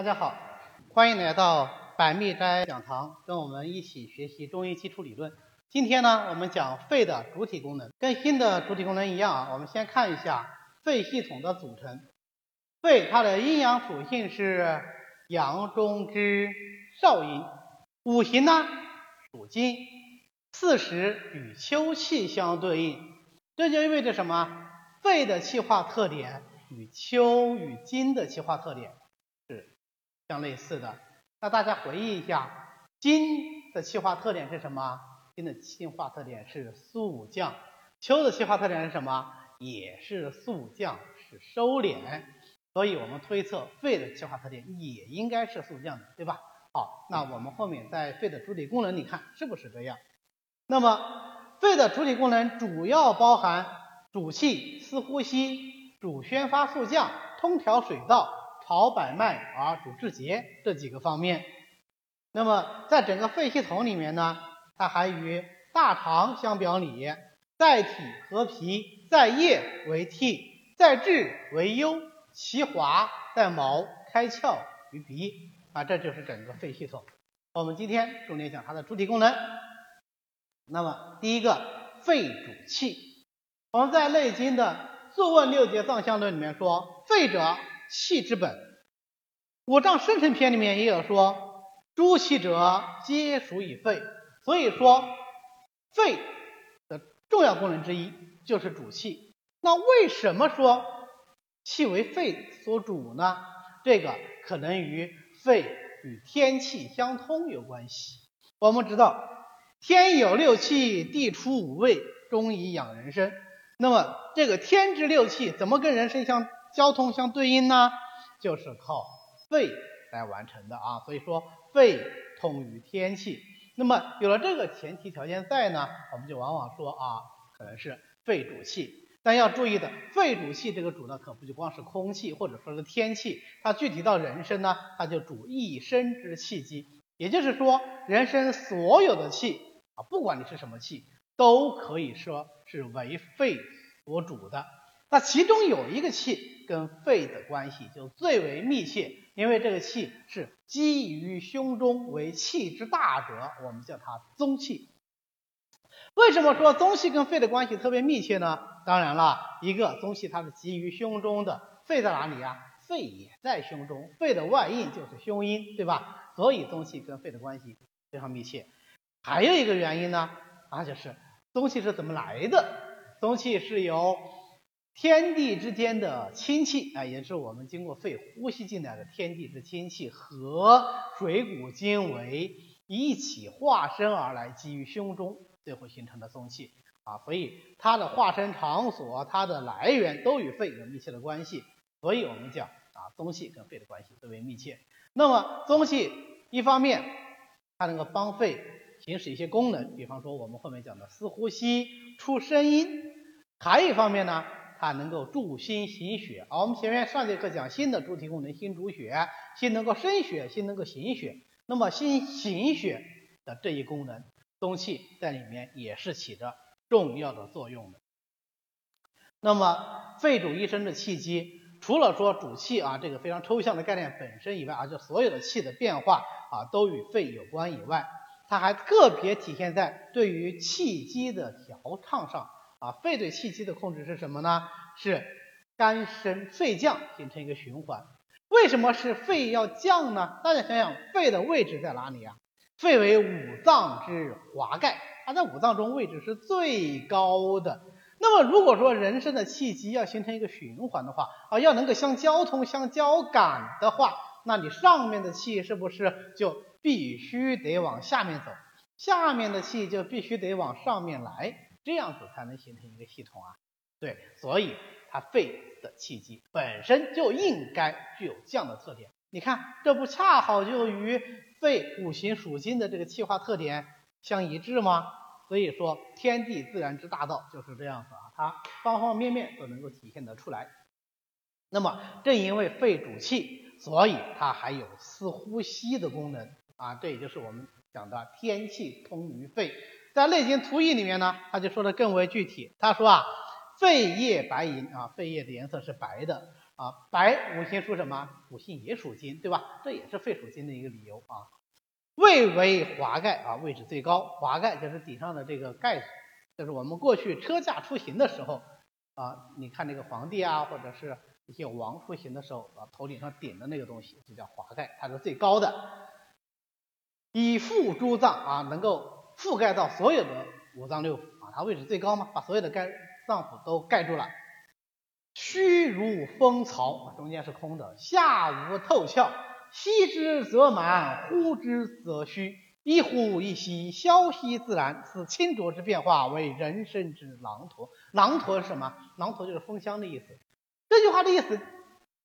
大家好，欢迎来到百密斋讲堂，跟我们一起学习中医基础理论。今天呢，我们讲肺的主体功能，跟新的主体功能一样啊。我们先看一下肺系统的组成。肺它的阴阳属性是阳中之少阴，五行呢属金，四时与秋气相对应，这就意味着什么？肺的气化特点与秋与金的气化特点。相类似的，那大家回忆一下，金的气化特点是什么？金的气化特点是速降。秋的气化特点是什么？也是速降，是收敛。所以我们推测肺的气化特点也应该是速降的，对吧？好，那我们后面在肺的主体功能，你看是不是这样？那么肺的主体功能主要包含主气、司呼吸、主宣发速降、通调水道。好百脉而主治节这几个方面，那么在整个肺系统里面呢，它还与大肠相表里，在体和脾，在液为涕，在志为幽，其华在毛，开窍于鼻啊，这就是整个肺系统。我们今天重点讲它的主体功能。那么第一个，肺主气。我们在《内经》的《素问六节藏象论》里面说，肺者。气之本，五脏生成篇里面也有说，诸气者皆属于肺，所以说肺的重要功能之一就是主气。那为什么说气为肺所主呢？这个可能与肺与天气相通有关系。我们知道天有六气，地出五味，中以养人身。那么这个天之六气怎么跟人身相？交通相对应呢，就是靠肺来完成的啊，所以说肺通于天气。那么有了这个前提条件在呢，我们就往往说啊，可能是肺主气。但要注意的，肺主气这个主呢，可不就光是空气或者说是天气，它具体到人身呢，它就主一身之气机。也就是说，人身所有的气啊，不管你是什么气，都可以说是为肺所主的。那其中有一个气跟肺的关系就最为密切，因为这个气是积于胸中为气之大者，我们叫它宗气。为什么说宗气跟肺的关系特别密切呢？当然了，一个宗气它是积于胸中的，肺在哪里呀？肺也在胸中，肺的外应就是胸阴，对吧？所以宗气跟肺的关系非常密切。还有一个原因呢，那就是宗气是怎么来的？宗气是由天地之间的清气啊，也是我们经过肺呼吸进来的天地之清气和水谷精微一起化身而来，基于胸中，最后形成的宗气啊。所以它的化身场所、它的来源都与肺有密切的关系。所以我们讲啊，宗气跟肺的关系最为密切。那么宗气一方面它能够帮肺行使一些功能，比方说我们后面讲的司呼吸、出声音；还有一方面呢。它能够助心行血，好我们前面上节课讲心的主体功能，心主血，心能够生血，心能够行血。那么心行血的这一功能，宗气在里面也是起着重要的作用的。那么肺主一身的气机，除了说主气啊这个非常抽象的概念本身以外，而且所有的气的变化啊都与肺有关以外，它还个别体现在对于气机的调畅上。啊，肺对气机的控制是什么呢？是肝升肺降，形成一个循环。为什么是肺要降呢？大家想想，肺的位置在哪里啊？肺为五脏之华盖，它在五脏中位置是最高的。那么如果说人生的气机要形成一个循环的话，啊，要能够相交通、相交感的话，那你上面的气是不是就必须得往下面走？下面的气就必须得往上面来？这样子才能形成一个系统啊，对，所以它肺的气机本身就应该具有降的特点。你看，这不恰好就与肺五行属金的这个气化特点相一致吗？所以说，天地自然之大道就是这样子啊，它方方面面都能够体现得出来。那么，正因为肺主气，所以它还有司呼吸的功能啊，这也就是我们讲的天气通于肺。在《内经图义》里面呢，他就说的更为具体。他说啊，肺叶白银啊，肺叶的颜色是白的啊，白五行属什么？五行也属金，对吧？这也是肺属金的一个理由啊。胃为华盖啊，位置最高。华盖就是顶上的这个盖子，就是我们过去车驾出行的时候啊，你看那个皇帝啊，或者是一些王出行的时候啊，头顶上顶的那个东西就叫华盖，它是最高的。以覆诸脏啊，能够覆盖到所有的五脏六腑啊，它位置最高嘛，把所有的盖脏腑都盖住了。虚如蜂巢，中间是空的，下无透窍，吸之则满，呼之则虚，一呼一吸，消息自然，此清浊之变化为人生之狼驼。狼驼是什么？狼驼就是蜂箱的意思。这句话的意思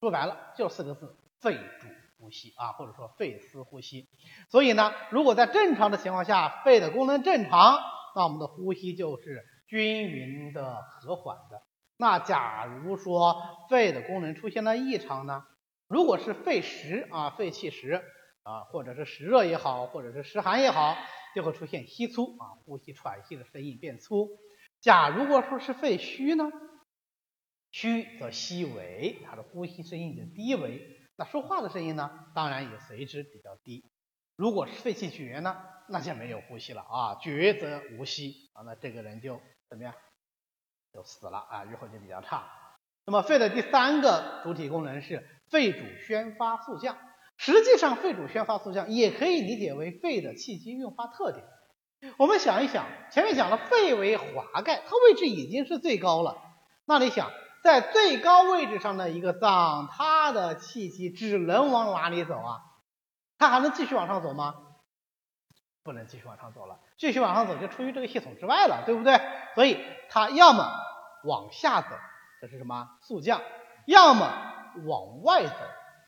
说白了就四个字：肺主呼吸啊，或者说肺司呼吸。所以呢，如果在正常的情况下，肺的功能正常，那我们的呼吸就是均匀的、和缓的。那假如说肺的功能出现了异常呢？如果是肺实啊，肺气实啊，或者是实热也好，或者是实寒也好，就会出现稀粗啊，呼吸喘息的声音变粗。假如果说是肺虚呢，虚则息微，它的呼吸声音就低微，那说话的声音呢，当然也随之比较低。如果是肺气绝呢，那就没有呼吸了啊，绝则无息啊，那这个人就怎么样？就死了啊，日后就比较差。那么肺的第三个主体功能是肺主宣发速降。实际上，肺主宣发速降也可以理解为肺的气机运化特点。我们想一想，前面讲了肺为华盖，它位置已经是最高了。那你想，在最高位置上的一个脏，它的气机只能往哪里走啊？它还能继续往上走吗？不能继续往上走了，继续往上走就出于这个系统之外了，对不对？所以它要么往下走，这是什么速降；要么往外走，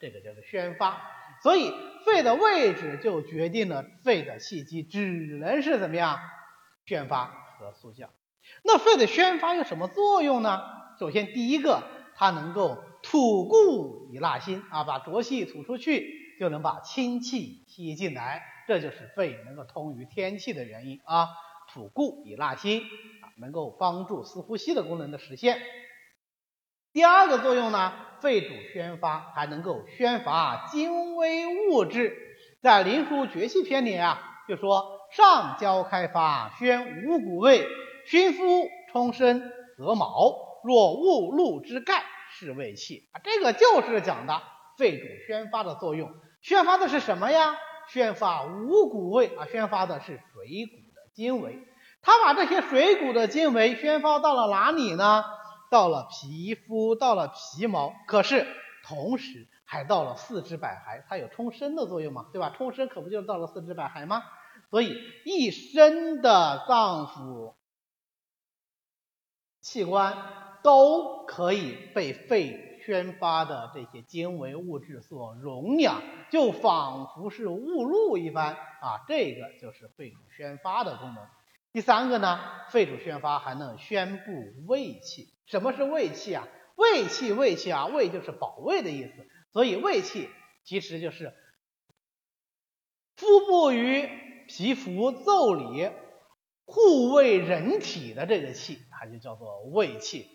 这个叫做宣发。所以肺的位置就决定了肺的气机只能是怎么样宣发和速降。那肺的宣发有什么作用呢？首先第一个，它能够吐故以纳新啊，把浊气吐出去，就能把清气吸进来。这就是肺能够通于天气的原因啊，吐故以纳新啊，能够帮助四呼吸的功能的实现。第二个作用呢，肺主宣发，还能够宣发精微物质。在《灵枢·绝气篇》里啊，就说上焦开发，宣五谷味，熏肤充身，得毛。若物露之盖，是胃气啊。这个就是讲的肺主宣发的作用。宣发的是什么呀？宣发五谷味啊，宣发的是水谷的精微。他把这些水谷的精微宣发到了哪里呢？到了皮肤，到了皮毛。可是同时还到了四肢百骸，它有充身的作用嘛，对吧？充身可不就是到了四肢百骸吗？所以一身的脏腑器官都可以被肺。宣发的这些精微物质所容养，就仿佛是雾露一般啊，这个就是肺主宣发的功能。第三个呢，肺主宣发还能宣布胃气。什么是胃气啊？胃气，胃气啊，胃就是保卫的意思，所以胃气其实就是腹部与皮肤腠理护卫人体的这个气，它就叫做胃气。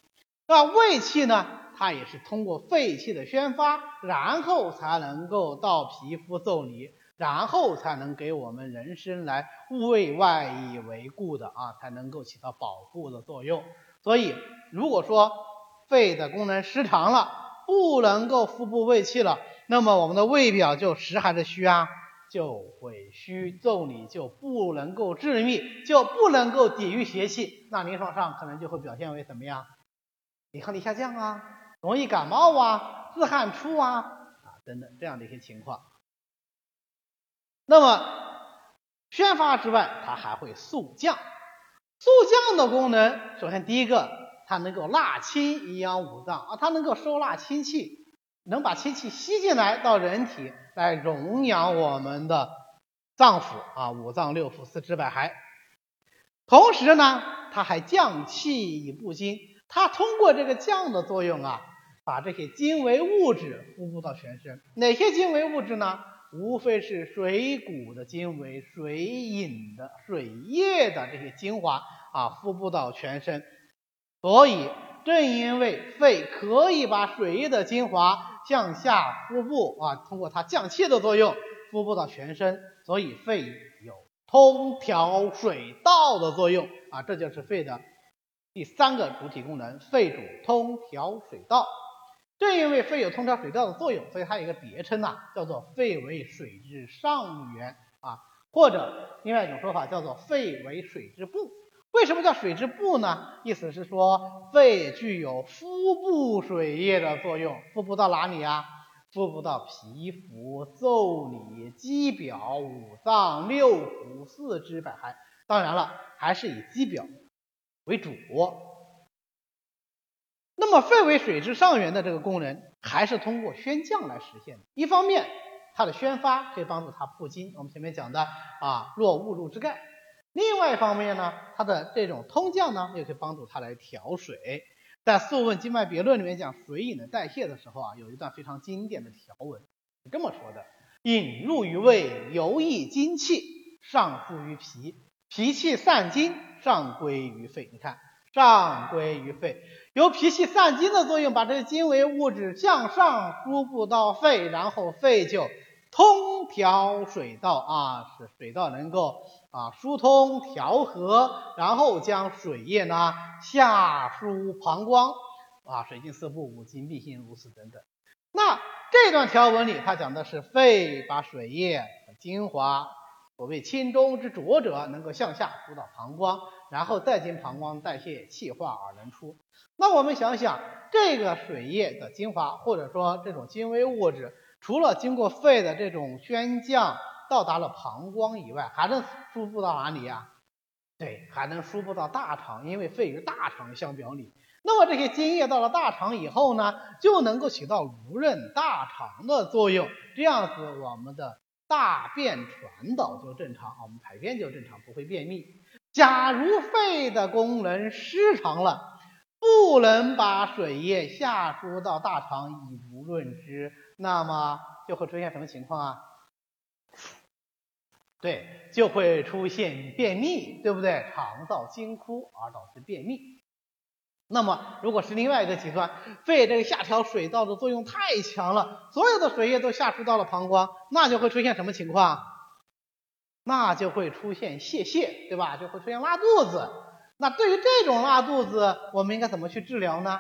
那胃气呢？它也是通过肺气的宣发，然后才能够到皮肤腠理，然后才能给我们人身来卫外以为固的啊，才能够起到保护的作用。所以，如果说肺的功能失常了，不能够腹部胃气了，那么我们的胃表就实还是虚啊？就会虚，腠理就不能够致密，就不能够抵御邪气，那临床上可能就会表现为怎么样？抵抗力下降啊，容易感冒啊，自汗出啊啊等等这样的一些情况。那么宣发之外，它还会速降。速降的功能，首先第一个，它能够纳清营养五脏啊，它能够收纳清气，能把清气吸进来到人体来荣养我们的脏腑啊，五脏六腑四肢百骸。同时呢，它还降气以布精。它通过这个降的作用啊，把这些精微物质输布到全身。哪些精微物质呢？无非是水谷的精微、水饮的水液的这些精华啊，敷布到全身。所以正因为肺可以把水液的精华向下输布啊，通过它降气的作用输布到全身，所以肺有通调水道的作用啊，这就是肺的第三个主体功能，肺主通调水道。正因为肺有通调水道的作用，所以它有一个别称呐，叫做肺为水之上源啊，或者另外一种说法叫做肺为水之部。为什么叫水之部呢？意思是说，肺具有腹部水液的作用。腹部到哪里啊？腹部到皮肤、腠理、肌表、五脏六腑、四肢百骸。当然了，还是以肌表为主。那么，肺为水之上源的这个功能，还是通过宣降来实现的。一方面，它的宣发可以帮助它铺津，我们前面讲的啊，若误入之盖。另外一方面呢，它的这种通降呢，又可以帮助它来调水。在《素问·经脉别论》里面讲水饮的代谢的时候啊，有一段非常经典的条文，是这么说的：饮入于胃，游溢精气，上输于脾，脾气散精，上归于肺。你看，上归于肺，由脾气散精的作用，把这些精微物质向上输布到肺，然后肺就通调水道啊，使水道能够。啊，疏通调和，然后将水液呢下输膀胱，啊，水尽四布，五经必行如此等等。那这段条文里，它讲的是肺把水液精华，所谓清中之浊者，能够向下输到膀胱，然后再经膀胱代谢气化而能出。那我们想想，这个水液的精华，或者说这种精微物质，除了经过肺的这种宣降。到达了膀胱以外，还能输布到哪里呀？对，还能输布到大肠，因为肺与大肠相表里。那么这些津液到了大肠以后呢，就能够起到濡润大肠的作用，这样子我们的大便传导就正常啊，我们排便就正常，不会便秘。假如肺的功能失常了，不能把水液下输到大肠以无润之，那么就会出现什么情况啊？对，就会出现便秘，对不对？肠道惊枯而导致便秘。那么，如果是另外一个极端，肺这个下调水道的作用太强了，所有的水液都下输到了膀胱，那就会出现什么情况？那就会出现泄泻，对吧？就会出现拉肚子。那对于这种拉肚子，我们应该怎么去治疗呢？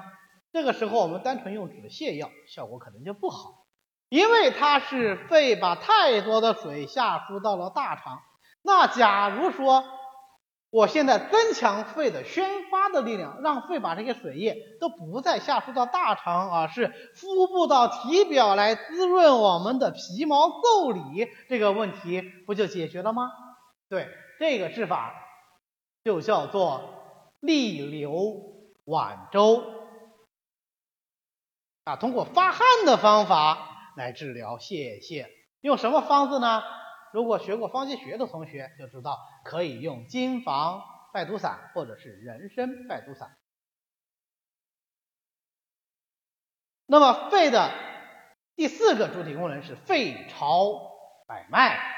这个时候，我们单纯用止泻药，效果可能就不好。因为它是肺把太多的水下输到了大肠，那假如说我现在增强肺的宣发的力量，让肺把这些水液都不再下输到大肠，而是敷布到体表来滋润我们的皮毛腠理，这个问题不就解决了吗？对，这个治法就叫做利流脘周啊，通过发汗的方法。来治疗泄泻，用什么方子呢？如果学过方剂学的同学就知道，可以用金防败毒散或者是人参败毒散。那么肺的第四个主体功能是肺朝百脉。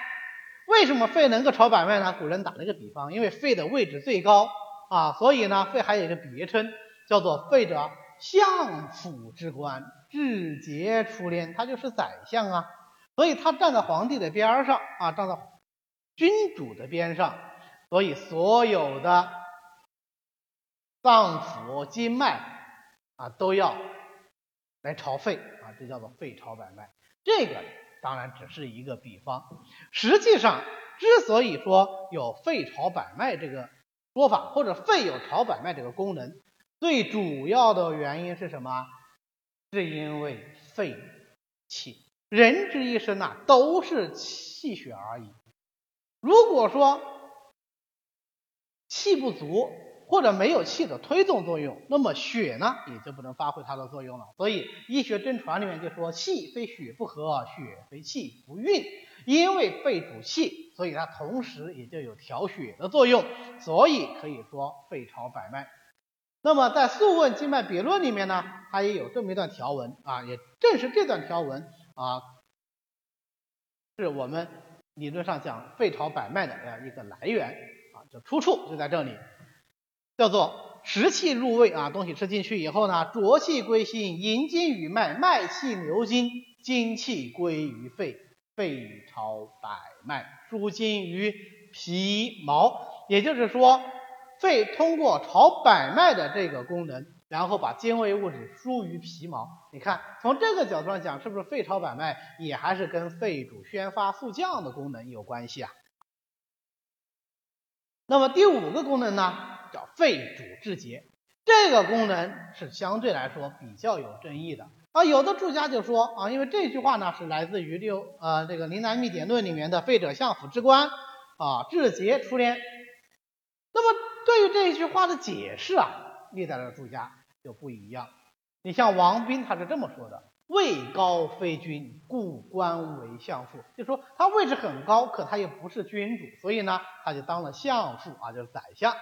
为什么肺能够朝百脉呢？古人打了一个比方，因为肺的位置最高啊，所以呢，肺还有一个别称，叫做肺者相府之官。至节出帘，他就是宰相啊，所以他站在皇帝的边上啊，站在君主的边上，所以所有的脏腑经脉啊都要来朝肺啊，这叫做肺朝百脉。这个当然只是一个比方，实际上之所以说有肺朝百脉这个说法，或者肺有朝百脉这个功能，最主要的原因是什么？是因为肺气，人之一生呐，都是气血而已。如果说气不足或者没有气的推动作用，那么血呢也就不能发挥它的作用了。所以医学真传里面就说：气非血不和，血非气不运。因为肺主气，所以它同时也就有调血的作用。所以可以说肺朝百脉。那么在《素问·经脉别论》里面呢，它也有这么一段条文啊，也正是这段条文啊，是我们理论上讲肺朝百脉的这样一个来源啊，就出处就在这里，叫做食气入胃啊，东西吃进去以后呢，浊气归心，引经于脉，脉气流经，精气归于肺，肺朝百脉，输精于皮毛。也就是说，肺通过朝百脉的这个功能，然后把精微物质输于皮毛。你看，从这个角度上讲，是不是肺朝百脉也还是跟肺主宣发速降的功能有关系啊？那么第五个功能呢，叫肺主治节。这个功能是相对来说比较有争议的啊。有的注家就说啊，因为这句话呢是来自于六呃这个《灵南秘典论》里面的“肺者相府之官啊，治节出焉”。那么对于这一句话的解释啊，历代的注家就不一样。你像王斌他是这么说的：“位高非君，故官为相父。”就说他位置很高，可他也不是君主，所以呢，他就当了相父啊，就是宰相。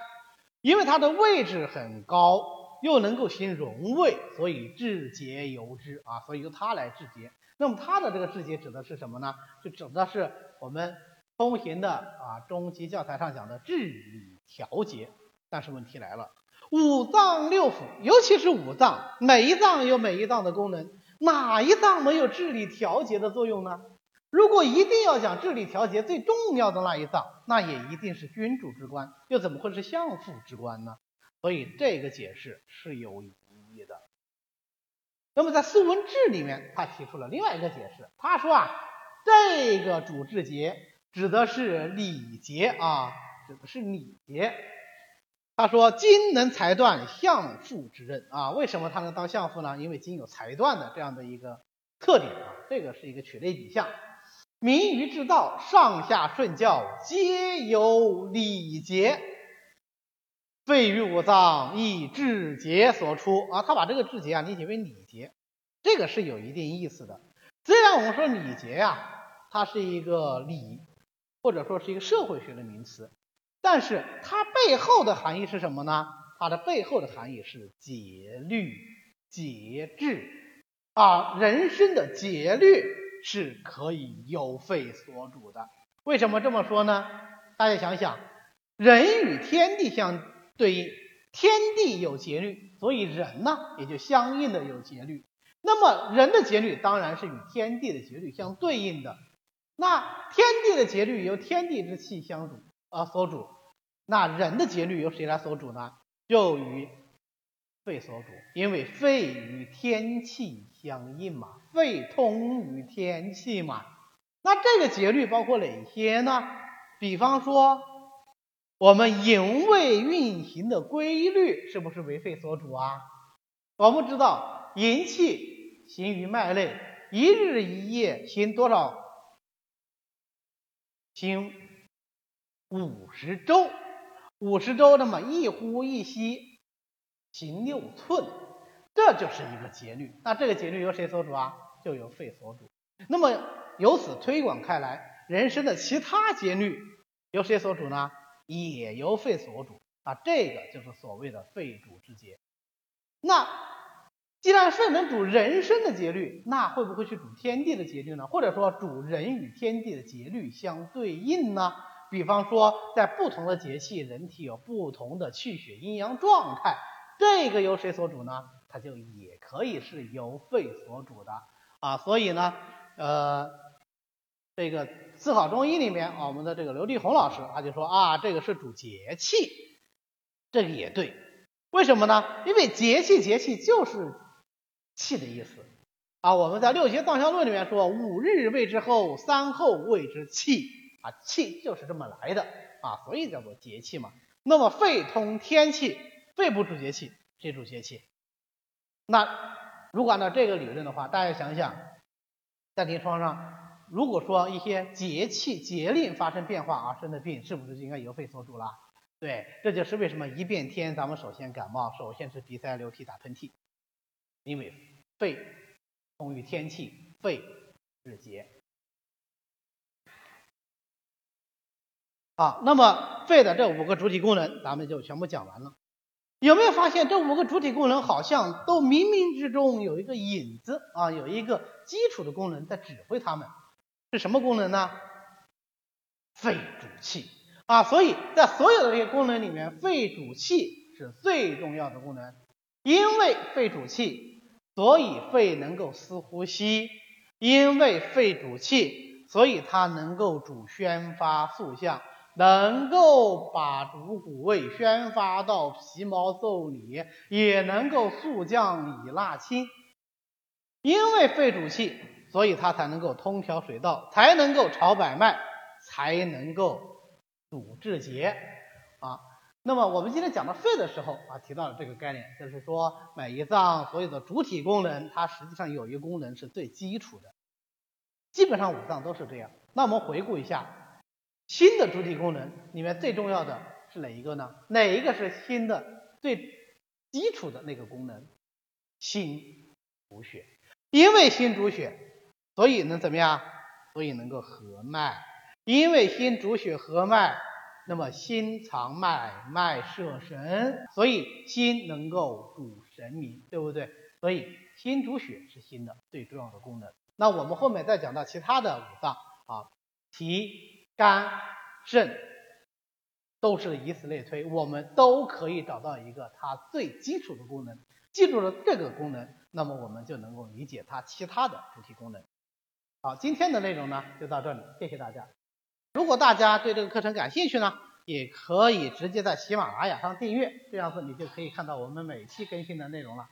因为他的位置很高，又能够行荣位，所以治节由之啊，所以由他来治节。那么他的这个治节指的是什么呢？就指的是我们通行的啊中级教材上讲的治理。调节，但是问题来了，五脏六腑，尤其是五脏，每一脏有每一脏的功能，哪一脏没有治理调节的作用呢？如果一定要讲治理调节最重要的那一脏，那也一定是君主之官，又怎么会是相父之官呢？所以这个解释是有疑义的。那么在《素问志》里面，他提出了另外一个解释，他说啊，这个主治节指的是礼节啊。指的是礼节。他说：“金能裁断相父之任啊，为什么他能当相父呢？因为金有裁断的这样的一个特点啊，这个是一个取类比象。民于治道，上下顺教，皆有礼节。肺于五脏亦治节所出啊。他把这个治节啊理解为礼节，这个是有一定意思的。虽然我们说礼节呀，它是一个礼，或者说是一个社会学的名词。”但是它背后的含义是什么呢？它的背后的含义是节律、节制啊，人生的节律是可以由肺所主的。为什么这么说呢？大家想想，人与天地相对应，天地有节律，所以人呢也就相应的有节律。那么人的节律当然是与天地的节律相对应的。那天地的节律由天地之气相主啊所主。那人的节律由谁来所主呢？就与肺所主，因为肺与天气相应嘛，肺通于天气嘛。那这个节律包括哪些呢？比方说，我们营卫运行的规律是不是为肺所主啊？我们知道，营气行于脉内，一日一夜行多少？行五十周。五十周，那么一呼一吸行六寸，这就是一个节律。那这个节律由谁所主啊？就由肺所主。那么由此推广开来，人生的其他节律由谁所主呢？也由肺所主。啊，这个就是所谓的肺主之节。那既然肺能主人生的节律，那会不会去主天地的节律呢？或者说主人与天地的节律相对应呢？比方说，在不同的节气，人体有不同的气血阴阳状态，这个由谁所主呢？它就也可以是由肺所主的啊。所以呢，呃，这个思考中医里面啊，我们的这个刘立红老师他就说啊，这个是主节气，这个也对。为什么呢？因为节气节气就是气的意思啊。我们在六节藏象论里面说，五日谓之后，三候谓之气。啊，气就是这么来的啊，所以叫做节气嘛。那么肺通天气，肺不主节气，谁主节气？那如果按照这个理论的话，大家想想，在临床上，如果说一些节气节令发生变化而生的病，是不是就应该由肺所主了？对，这就是为什么一变天，咱们首先感冒，首先是鼻塞流涕打喷嚏，因为肺通于天气，肺治节。好，那么肺的这五个主体功能，咱们就全部讲完了。有没有发现这五个主体功能好像都冥冥之中有一个影子啊，有一个基础的功能在指挥它们？是什么功能呢？肺主气啊，所以在所有的这些功能里面，肺主气是最重要的功能。因为肺主气，所以肺能够司呼吸；因为肺主气，所以它能够主宣发肃降，能够把主谷味宣发到皮毛腠理，也能够速降以纳清。因为肺主气，所以它才能够通调水道，才能够朝百脉，才能够主治节啊。那么我们今天讲到肺的时候啊，提到了这个概念，就是说每一脏所有的主体功能，它实际上有一个功能是最基础的，基本上五脏都是这样。那我们回顾一下，心的主体功能里面最重要的是哪一个呢？哪一个是心的最基础的那个功能？心主血，因为心主血，所以能怎么样？所以能够合脉，因为心主血合脉。那么心藏脉，脉摄神，所以心能够主神明，对不对？所以心主血是心的最重要的功能。那我们后面再讲到其他的五脏啊，脾、肝、肾，都是以此类推，我们都可以找到一个它最基础的功能。记住了这个功能，那么我们就能够理解它其他的主体功能。好，今天的内容呢就到这里，谢谢大家。如果大家对这个课程感兴趣呢，也可以直接在喜马拉雅上订阅，这样子你就可以看到我们每期更新的内容了。